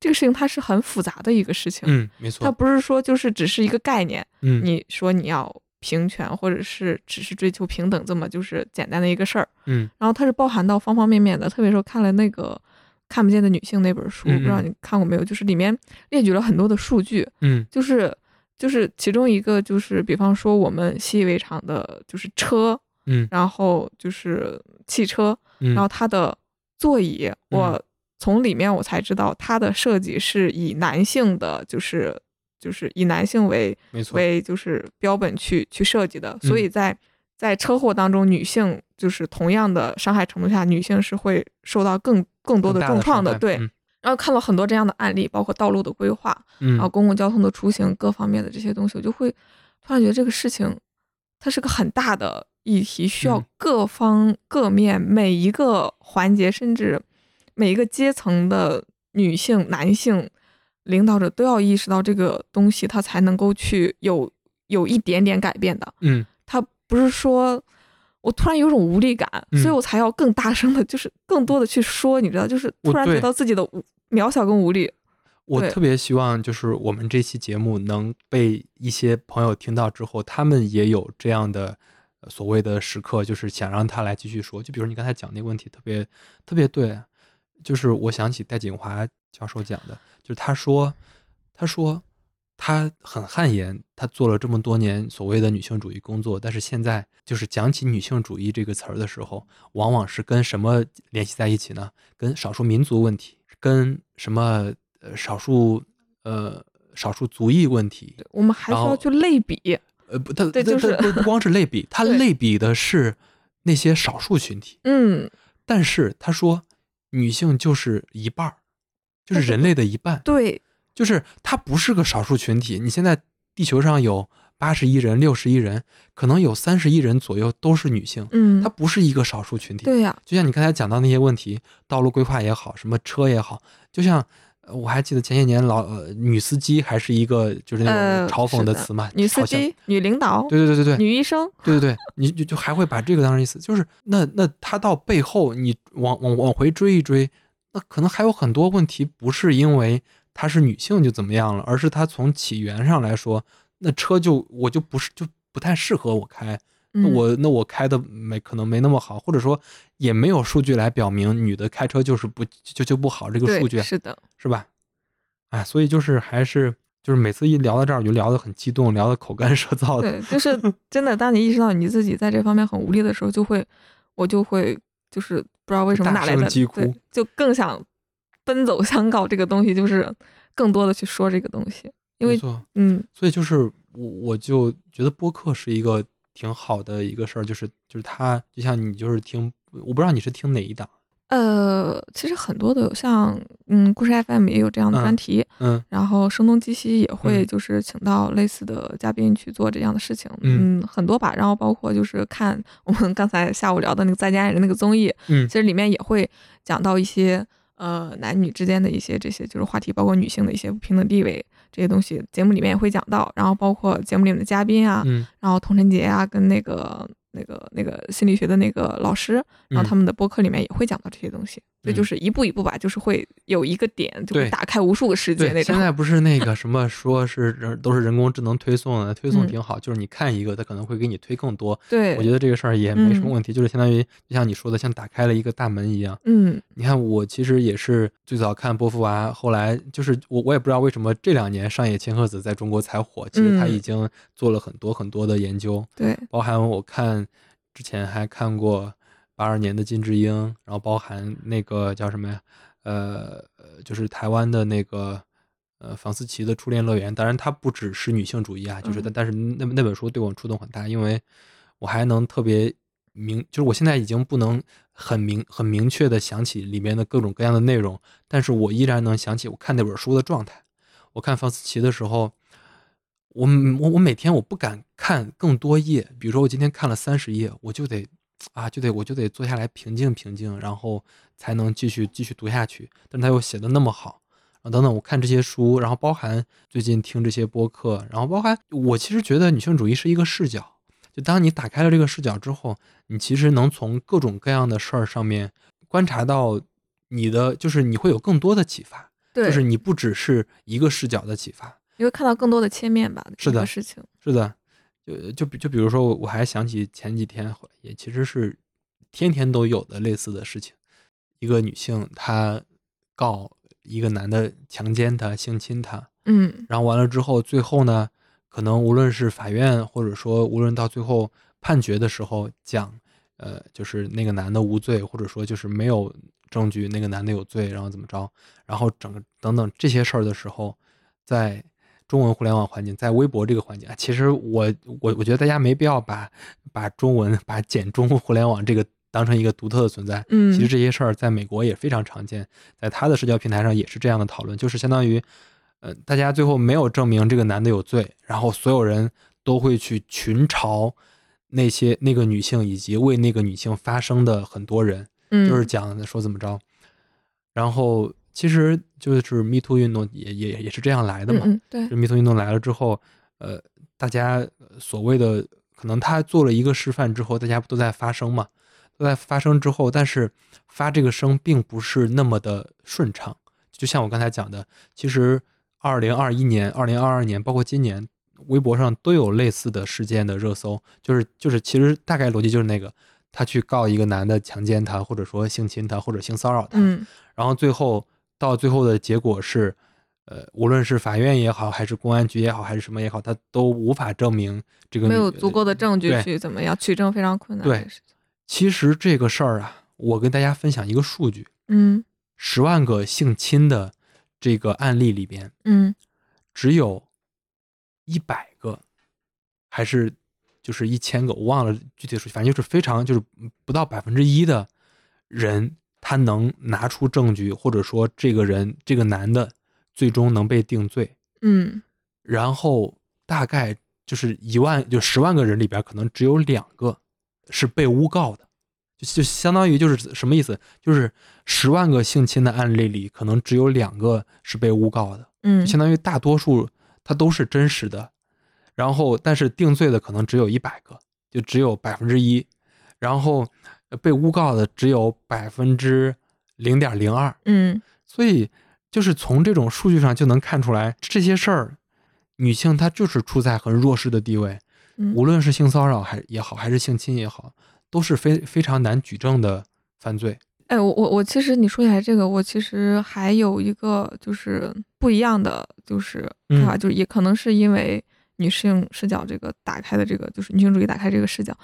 这个事情它是很复杂的一个事情，嗯，没错，它不是说就是只是一个概念，嗯，你说你要。平权，或者是只是追求平等，这么就是简单的一个事儿。嗯，然后它是包含到方方面面的。特别是我看了那个《看不见的女性》那本书，不知道你看过没有？就是里面列举了很多的数据。嗯，就是就是其中一个就是，比方说我们习以为常的就是车，嗯，然后就是汽车，然后它的座椅，我从里面我才知道它的设计是以男性的，就是。就是以男性为为就是标本去去设计的，所以在在车祸当中，女性就是同样的伤害程度下，女性是会受到更更多的重创的。对，然后看了很多这样的案例，包括道路的规划，然后公共交通的出行各方面的这些东西，我就会突然觉得这个事情它是个很大的议题，需要各方各面每一个环节，甚至每一个阶层的女性、男性。领导者都要意识到这个东西，他才能够去有有一点点改变的。嗯，他不是说我突然有种无力感，所以我才要更大声的，就是更多的去说，你知道，就是突然觉得自己的渺小跟无力。我特别希望就是我们这期节目能被一些朋友听到之后，他们也有这样的所谓的时刻，就是想让他来继续说。就比如你刚才讲那个问题，特别特别对，就是我想起戴锦华教授讲的。就是他说，他说他很汗颜，她做了这么多年所谓的女性主义工作，但是现在就是讲起女性主义这个词儿的时候，往往是跟什么联系在一起呢？跟少数民族问题，跟什么呃少数呃少数族裔问题。我们还需要去类比。呃不，他对就是不光是类比，他类比的是那些少数群体。嗯，但是他说女性就是一半儿。就是人类的一半，对，就是它不是个少数群体。你现在地球上有八十亿人、六十亿人，可能有三十亿人左右都是女性，嗯，它不是一个少数群体。对呀，就像你刚才讲到那些问题，道路规划也好，什么车也好，就像我还记得前些年老呃女司机还是一个就是那种嘲讽的词嘛，女司机、女领导，对对对对对，女医生，对对对，你就就还会把这个当成意思，就是那那他到背后你往往往回追一追。那可能还有很多问题，不是因为她是女性就怎么样了，而是她从起源上来说，那车就我就不是就不太适合我开，那我那我开的没可能没那么好，或者说也没有数据来表明女的开车就是不就就不好这个数据是的，是吧？哎，所以就是还是就是每次一聊到这儿，我就聊得很激动，聊得口干舌燥的。对，就是真的，当你意识到你自己在这方面很无力的时候，就会我就会。就是不知道为什么哪来的，对，就更想奔走相告这个东西，就是更多的去说这个东西，因为嗯，所以就是我我就觉得播客是一个挺好的一个事儿，就是就是它就像你就是听，我不知道你是听哪一档。呃，其实很多的像，嗯，故事 FM 也有这样的专题，嗯，然后声东击西也会。就是请到类似的嘉宾去做这样的事情，嗯，很多吧。然后包括就是看我们刚才下午聊的那个《再见爱人》那个综艺，嗯，其实里面也会讲到一些呃男女之间的一些这些就是话题，包括女性的一些不平等地位这些东西，节目里面也会讲到。然后包括节目里面的嘉宾啊，嗯，然后童晨杰啊，跟那个。那个那个心理学的那个老师，然后他们的播客里面也会讲到这些东西，所以就是一步一步吧，就是会有一个点就会打开无数个世界那种。现在不是那个什么 说是人都是人工智能推送的，推送挺好，就是你看一个，它可能会给你推更多。对，我觉得这个事儿也没什么问题，就是相当于就像你说的，像打开了一个大门一样。嗯，你看我其实也是最早看波伏娃，后来就是我我也不知道为什么这两年上野千鹤子在中国才火，其实他已经做了很多很多的研究。对，包含我看。之前还看过八二年的金智英，然后包含那个叫什么呀？呃呃，就是台湾的那个呃房思琪的初恋乐园。当然，它不只是女性主义啊，就是但但是那那本书对我触动很大，因为我还能特别明，就是我现在已经不能很明很明确的想起里面的各种各样的内容，但是我依然能想起我看那本书的状态。我看房思琪的时候。我我我每天我不敢看更多页，比如说我今天看了三十页，我就得啊，就得我就得坐下来平静平静，然后才能继续继续读下去。但他又写的那么好，啊等等，我看这些书，然后包含最近听这些播客，然后包含我其实觉得女性主义是一个视角。就当你打开了这个视角之后，你其实能从各种各样的事儿上面观察到你的，就是你会有更多的启发。对，就是你不只是一个视角的启发，你会看到更多的切面吧？是的，事情是的。就就比就比如说，我还想起前几天也其实是天天都有的类似的事情，一个女性她告一个男的强奸她、性侵她，嗯，然后完了之后，最后呢？可能无论是法院，或者说无论到最后判决的时候讲，呃，就是那个男的无罪，或者说就是没有证据那个男的有罪，然后怎么着，然后整个等等这些事儿的时候，在中文互联网环境，在微博这个环境，其实我我我觉得大家没必要把把中文把简中互联网这个当成一个独特的存在。嗯，其实这些事儿在美国也非常常见，在他的社交平台上也是这样的讨论，就是相当于。呃，大家最后没有证明这个男的有罪，然后所有人都会去群嘲那些那个女性以及为那个女性发声的很多人，嗯，就是讲说怎么着，然后其实就是 Me Too 运动也也也是这样来的嘛，对，Me Too 运动来了之后，呃，大家所谓的可能他做了一个示范之后，大家不都在发声嘛，都在发声之后，但是发这个声并不是那么的顺畅，就像我刚才讲的，其实。二零二一年、二零二二年，包括今年，微博上都有类似的事件的热搜，就是就是，其实大概逻辑就是那个，他去告一个男的强奸他，或者说性侵他，或者性骚扰他，然后最后到最后的结果是，呃，无论是法院也好，还是公安局也好，还是什么也好，他都无法证明这个没有足够的证据去怎么样取证，非常困难。对，其实这个事儿啊，我跟大家分享一个数据，嗯，十万个性侵的。这个案例里边，嗯，只有一百个，还是就是一千个，我忘了具体数据，反正就是非常就是不到百分之一的人，他能拿出证据，或者说这个人这个男的最终能被定罪，嗯，然后大概就是一万就十万个人里边，可能只有两个是被诬告的。就就相当于就是什么意思？就是十万个性侵的案例里，可能只有两个是被诬告的，嗯，相当于大多数它都是真实的，然后但是定罪的可能只有一百个，就只有百分之一，然后被诬告的只有百分之零点零二，嗯，所以就是从这种数据上就能看出来，这些事儿，女性她就是处在很弱势的地位，无论是性骚扰还也好，还是性侵也好。都是非非常难举证的犯罪。哎，我我我其实你说起来这个，我其实还有一个就是不一样的，就是看法，就是也可能是因为女性视角这个打开的这个，就是女性主义打开这个视角。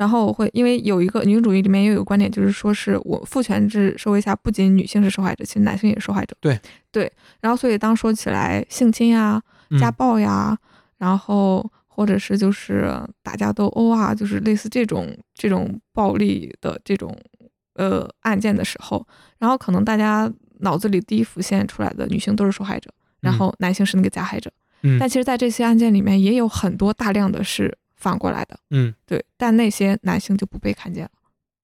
然后我会因为有一个女性主义里面也有个观点，就是说是我父权制社会下，不仅女性是受害者，其实男性也是受害者。对对。然后所以当说起来性侵呀、家暴呀，然后。或者是就是打架斗殴啊，就是类似这种这种暴力的这种呃案件的时候，然后可能大家脑子里第一浮现出来的女性都是受害者，然后男性是那个加害者。嗯，但其实，在这些案件里面，也有很多大量的是反过来的。嗯，对，但那些男性就不被看见了。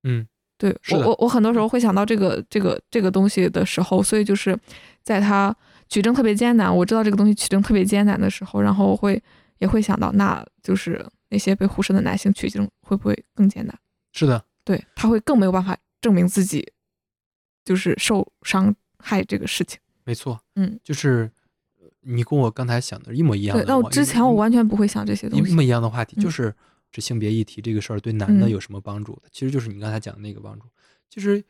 嗯，对我我我很多时候会想到这个这个这个东西的时候，所以就是在他取证特别艰难，我知道这个东西取证特别艰难的时候，然后会。也会想到，那就是那些被忽视的男性取证会不会更艰难？是的，对他会更没有办法证明自己就是受伤害这个事情。没错，嗯，就是你跟我刚才想的一模一样。对，那我之前我完全不会想这些东西。一模一样的话题，就是这性别议题这个事儿对男的有什么帮助？其实就是你刚才讲的那个帮助。其实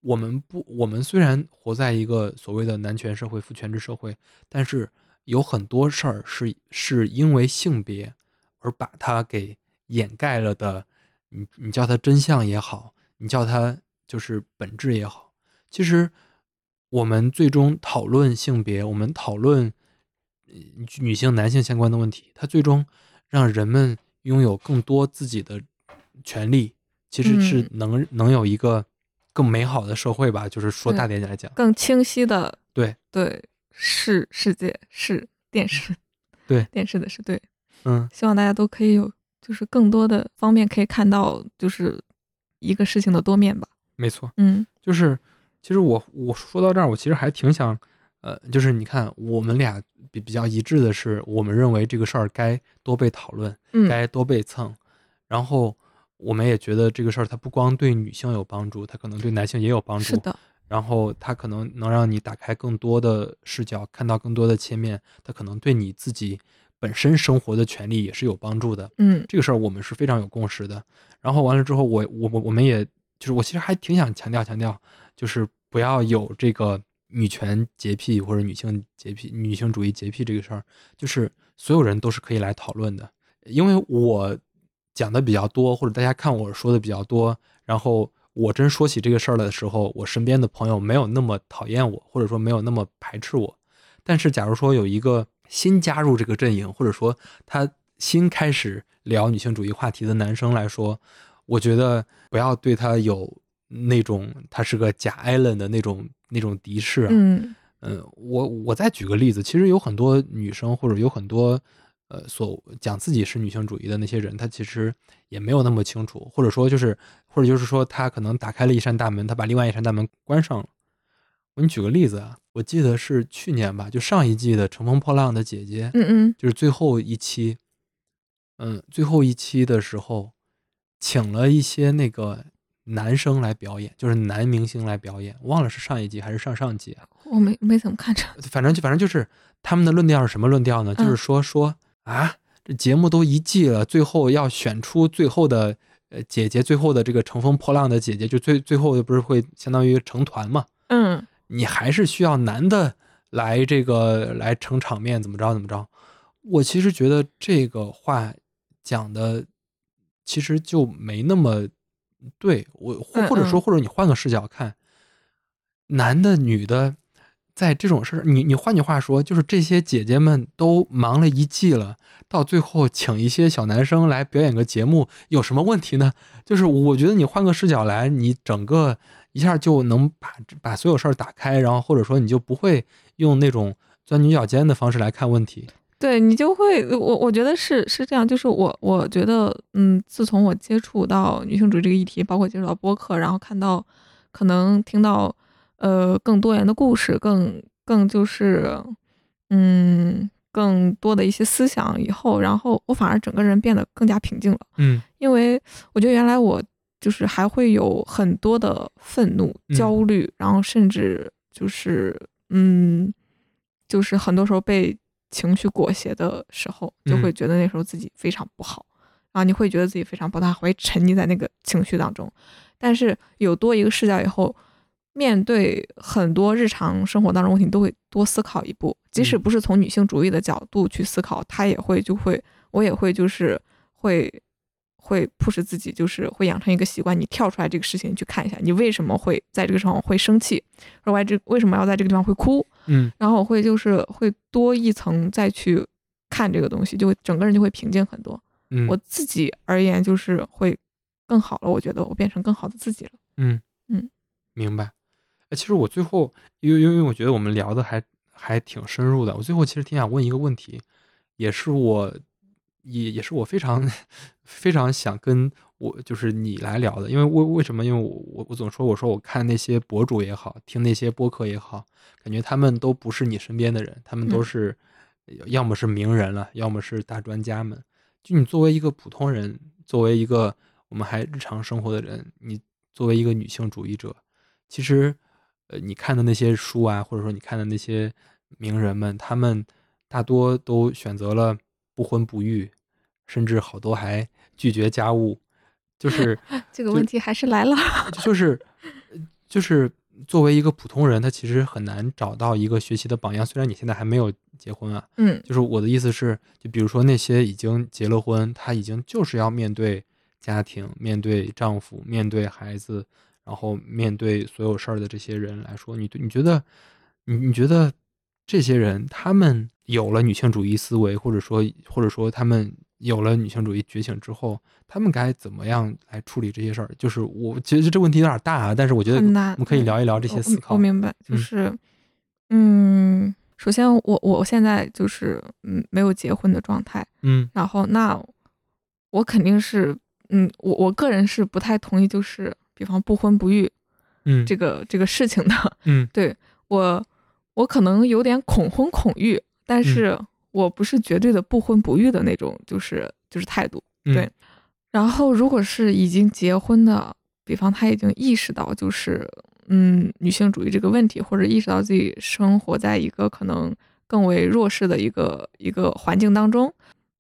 我们不，我们虽然活在一个所谓的男权社会、父权制社会，但是。有很多事儿是是因为性别而把它给掩盖了的，你你叫它真相也好，你叫它就是本质也好，其实我们最终讨论性别，我们讨论女性、男性相关的问题，它最终让人们拥有更多自己的权利，其实是能能有一个更美好的社会吧。就是说大点来讲，更清晰的。对。对。是世界，是电视，对。电视的是对，嗯，希望大家都可以有，就是更多的方面可以看到，就是一个事情的多面吧。没错，嗯，就是其实我我说到这儿，我其实还挺想，呃，就是你看我们俩比比较一致的是，我们认为这个事儿该多被讨论，该多被蹭，然后我们也觉得这个事儿它不光对女性有帮助，它可能对男性也有帮助。是的。然后它可能能让你打开更多的视角，看到更多的切面，它可能对你自己本身生活的权利也是有帮助的。嗯，这个事儿我们是非常有共识的。然后完了之后，我我我我们也就是我其实还挺想强调强调，就是不要有这个女权洁癖或者女性洁癖、女性主义洁癖这个事儿，就是所有人都是可以来讨论的。因为我讲的比较多，或者大家看我说的比较多，然后。我真说起这个事儿的时候，我身边的朋友没有那么讨厌我，或者说没有那么排斥我。但是，假如说有一个新加入这个阵营，或者说他新开始聊女性主义话题的男生来说，我觉得不要对他有那种他是个假艾伦的那种那种敌视啊。嗯嗯，我我再举个例子，其实有很多女生或者有很多。呃，所讲自己是女性主义的那些人，他其实也没有那么清楚，或者说就是，或者就是说，他可能打开了一扇大门，他把另外一扇大门关上了。我给你举个例子啊，我记得是去年吧，就上一季的《乘风破浪的姐姐》，嗯嗯，就是最后一期，嗯，最后一期的时候，请了一些那个男生来表演，就是男明星来表演，忘了是上一季还是上上季啊？我没没怎么看着，反正就反正就是他们的论调是什么论调呢？就是说说。啊，这节目都一季了，最后要选出最后的呃姐姐，最后的这个乘风破浪的姐姐，就最最后不是会相当于成团嘛？嗯，你还是需要男的来这个来撑场面，怎么着怎么着？我其实觉得这个话讲的其实就没那么对，我或或者说或者你换个视角看，男的女的。在这种事儿，你你换句话说，就是这些姐姐们都忙了一季了，到最后请一些小男生来表演个节目，有什么问题呢？就是我觉得你换个视角来，你整个一下就能把把所有事儿打开，然后或者说你就不会用那种钻牛角尖的方式来看问题。对你就会，我我觉得是是这样，就是我我觉得，嗯，自从我接触到女性主义这个议题，包括接触到播客，然后看到，可能听到。呃，更多元的故事，更更就是，嗯，更多的一些思想以后，然后我反而整个人变得更加平静了。嗯，因为我觉得原来我就是还会有很多的愤怒、焦虑，然后甚至就是，嗯，就是很多时候被情绪裹挟的时候，就会觉得那时候自己非常不好，然后你会觉得自己非常不大，会沉溺在那个情绪当中。但是有多一个视角以后。面对很多日常生活当中问题，都会多思考一步。即使不是从女性主义的角度去思考，他也会就会，我也会就是会会 push 自己，就是会养成一个习惯。你跳出来这个事情去看一下，你为什么会在这个地方会生气，而外这为什么要在这个地方会哭？嗯，然后我会就是会多一层再去看这个东西，就会整个人就会平静很多。嗯，我自己而言就是会更好了。我觉得我变成更好的自己了。嗯嗯，明白。其实我最后，因为因为我觉得我们聊的还还挺深入的。我最后其实挺想问一个问题，也是我，也也是我非常 非常想跟我就是你来聊的。因为为为什么？因为我我我总说我说我看那些博主也好，听那些播客也好，感觉他们都不是你身边的人，他们都是要么是名人了，要么是大专家们。就你作为一个普通人，作为一个我们还日常生活的人，你作为一个女性主义者，其实。呃，你看的那些书啊，或者说你看的那些名人们，他们大多都选择了不婚不育，甚至好多还拒绝家务。就是 这个问题还是来了，就是就是作为一个普通人，他其实很难找到一个学习的榜样。虽然你现在还没有结婚啊，嗯，就是我的意思是，就比如说那些已经结了婚，他已经就是要面对家庭、面对丈夫、面对孩子。然后面对所有事儿的这些人来说，你对你觉得，你你觉得这些人他们有了女性主义思维，或者说或者说他们有了女性主义觉醒之后，他们该怎么样来处理这些事儿？就是我其实这问题有点大啊，但是我觉得我们可以聊一聊这些思考。我明白，就是，嗯，首先我我现在就是嗯没有结婚的状态，嗯，然后那我肯定是。嗯，我我个人是不太同意，就是比方不婚不育，嗯，这个这个事情的，嗯，对我我可能有点恐婚恐育，但是我不是绝对的不婚不育的那种，就是就是态度，对。然后如果是已经结婚的，比方他已经意识到就是嗯女性主义这个问题，或者意识到自己生活在一个可能更为弱势的一个一个环境当中。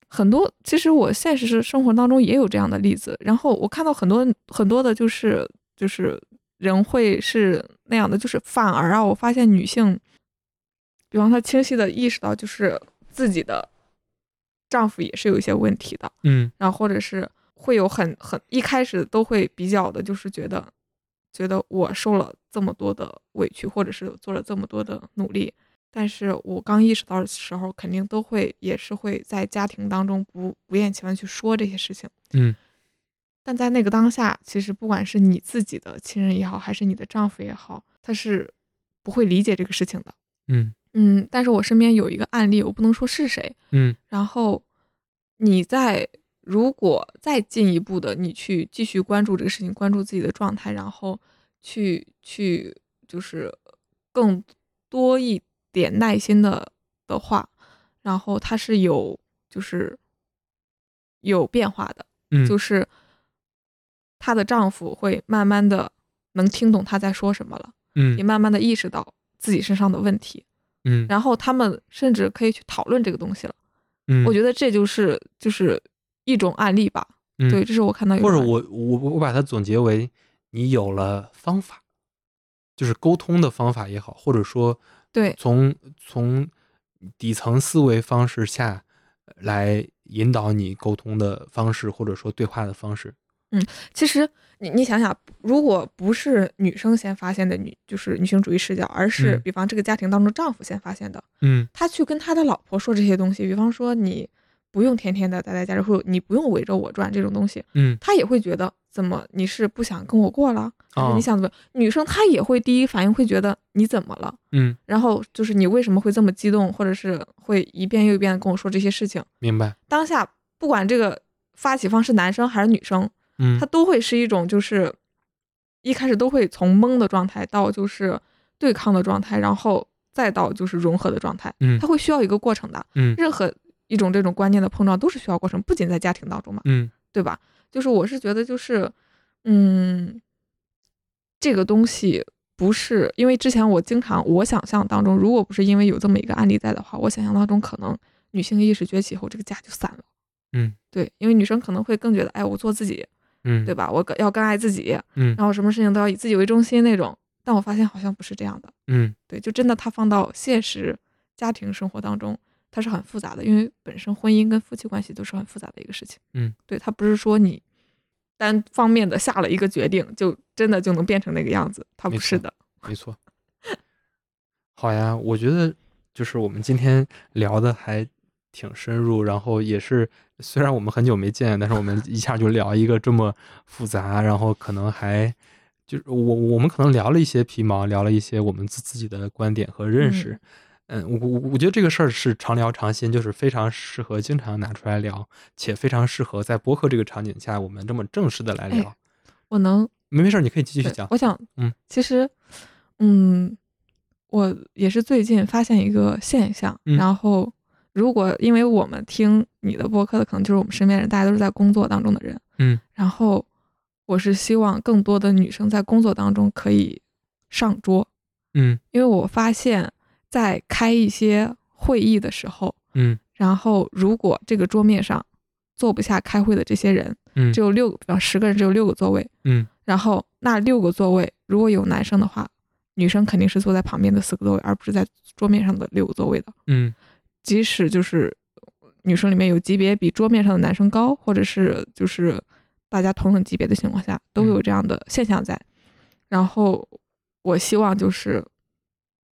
很多其实我现实生活当中也有这样的例子，然后我看到很多很多的，就是就是人会是那样的，就是反而啊，我发现女性，比方她清晰的意识到，就是自己的丈夫也是有一些问题的，嗯，然后或者是会有很很一开始都会比较的，就是觉得觉得我受了这么多的委屈，或者是做了这么多的努力。但是我刚意识到的时候，肯定都会也是会在家庭当中不不厌其烦去说这些事情，嗯。但在那个当下，其实不管是你自己的亲人也好，还是你的丈夫也好，他是不会理解这个事情的，嗯嗯。但是我身边有一个案例，我不能说是谁，嗯。然后你在如果再进一步的，你去继续关注这个事情，关注自己的状态，然后去去就是更多一。点耐心的的话，然后他是有就是有变化的，嗯，就是她的丈夫会慢慢的能听懂她在说什么了，嗯，也慢慢的意识到自己身上的问题，嗯，然后他们甚至可以去讨论这个东西了，嗯，我觉得这就是就是一种案例吧，嗯。对，这是我看到，或者我我我把它总结为你有了方法，就是沟通的方法也好，或者说。对，从从底层思维方式下来引导你沟通的方式，或者说对话的方式。嗯，其实你你想想，如果不是女生先发现的女，就是女性主义视角，而是比方这个家庭当中丈夫先发现的，嗯，他去跟他的老婆说这些东西，比方说你。不用天天的待在家里，或者你不用围着我转这种东西，嗯，他也会觉得怎么你是不想跟我过了，哦你想怎么？女生她也会第一反应会觉得你怎么了，嗯，然后就是你为什么会这么激动，或者是会一遍又一遍的跟我说这些事情？明白。当下不管这个发起方是男生还是女生，嗯，他都会是一种就是一开始都会从懵的状态到就是对抗的状态，然后再到就是融合的状态，嗯，他会需要一个过程的，嗯，任何。一种这种观念的碰撞都是需要过程，不仅在家庭当中嘛，嗯，对吧？就是我是觉得，就是，嗯，这个东西不是因为之前我经常我想象当中，如果不是因为有这么一个案例在的话，我想象当中可能女性意识崛起后，这个家就散了。嗯，对，因为女生可能会更觉得，哎，我做自己，嗯，对吧？我要更爱自己，嗯，然后什么事情都要以自己为中心那种。但我发现好像不是这样的，嗯，对，就真的他放到现实家庭生活当中。它是很复杂的，因为本身婚姻跟夫妻关系都是很复杂的一个事情。嗯，对，它不是说你单方面的下了一个决定，就真的就能变成那个样子，它不是的。没错。好呀，我觉得就是我们今天聊的还挺深入，然后也是虽然我们很久没见，但是我们一下就聊一个这么复杂，然后可能还就是我我们可能聊了一些皮毛，聊了一些我们自自己的观点和认识。嗯，我我我觉得这个事儿是常聊常新，就是非常适合经常拿出来聊，且非常适合在播客这个场景下，我们这么正式的来聊。我能没没事，你可以继续讲。我想，嗯，其实，嗯，我也是最近发现一个现象，然后如果因为我们听你的播客的，可能就是我们身边人，大家都是在工作当中的人，嗯，然后我是希望更多的女生在工作当中可以上桌，嗯，因为我发现。在开一些会议的时候，嗯，然后如果这个桌面上坐不下开会的这些人，嗯，只有六，比方十个人只有六个座位，嗯，然后那六个座位如果有男生的话，女生肯定是坐在旁边的四个座位，而不是在桌面上的六个座位的，嗯，即使就是女生里面有级别比桌面上的男生高，或者是就是大家同等级别的情况下，都有这样的现象在，然后我希望就是。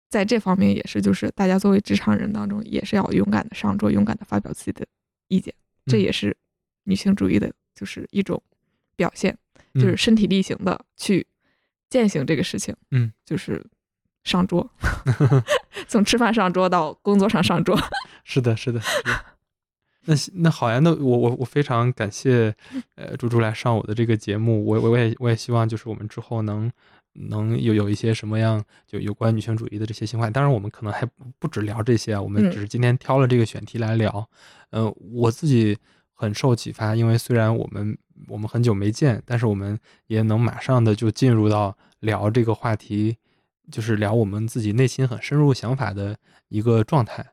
在这方面也是，就是大家作为职场人当中，也是要勇敢的上桌，勇敢的发表自己的意见，这也是女性主义的，就是一种表现，就是身体力行的去践行这个事情。嗯，就是上桌，从吃饭上桌到工作上上桌。是的，是的，是的。那那好呀，那我我我非常感谢，呃，猪猪来上我的这个节目，我我我也我也希望就是我们之后能能有有一些什么样就有关女性主义的这些新话，当然我们可能还不止聊这些啊，我们只是今天挑了这个选题来聊。嗯，我自己很受启发，因为虽然我们我们很久没见，但是我们也能马上的就进入到聊这个话题，就是聊我们自己内心很深入想法的一个状态。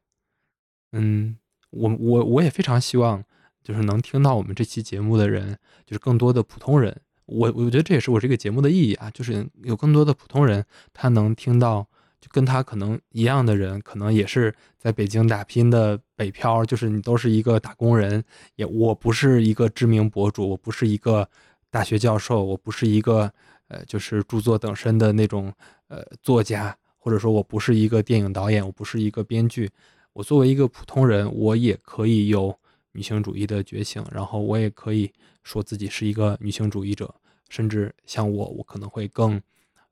嗯。我我我也非常希望，就是能听到我们这期节目的人，就是更多的普通人。我我觉得这也是我这个节目的意义啊，就是有更多的普通人，他能听到，就跟他可能一样的人，可能也是在北京打拼的北漂，就是你都是一个打工人。也我不是一个知名博主，我不是一个大学教授，我不是一个呃，就是著作等身的那种呃作家，或者说我不是一个电影导演，我不是一个编剧。我作为一个普通人，我也可以有女性主义的觉醒，然后我也可以说自己是一个女性主义者，甚至像我，我可能会更，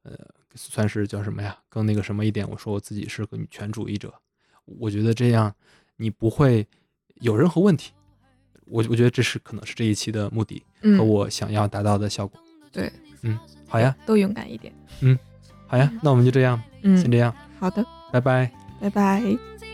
呃，算是叫什么呀？更那个什么一点？我说我自己是个女权主义者。我觉得这样你不会有任何问题。我我觉得这是可能是这一期的目的和我想要达到的效果。对，嗯，好呀，都勇敢一点。嗯，好呀，那我们就这样，嗯，先这样。好的，拜拜，拜拜。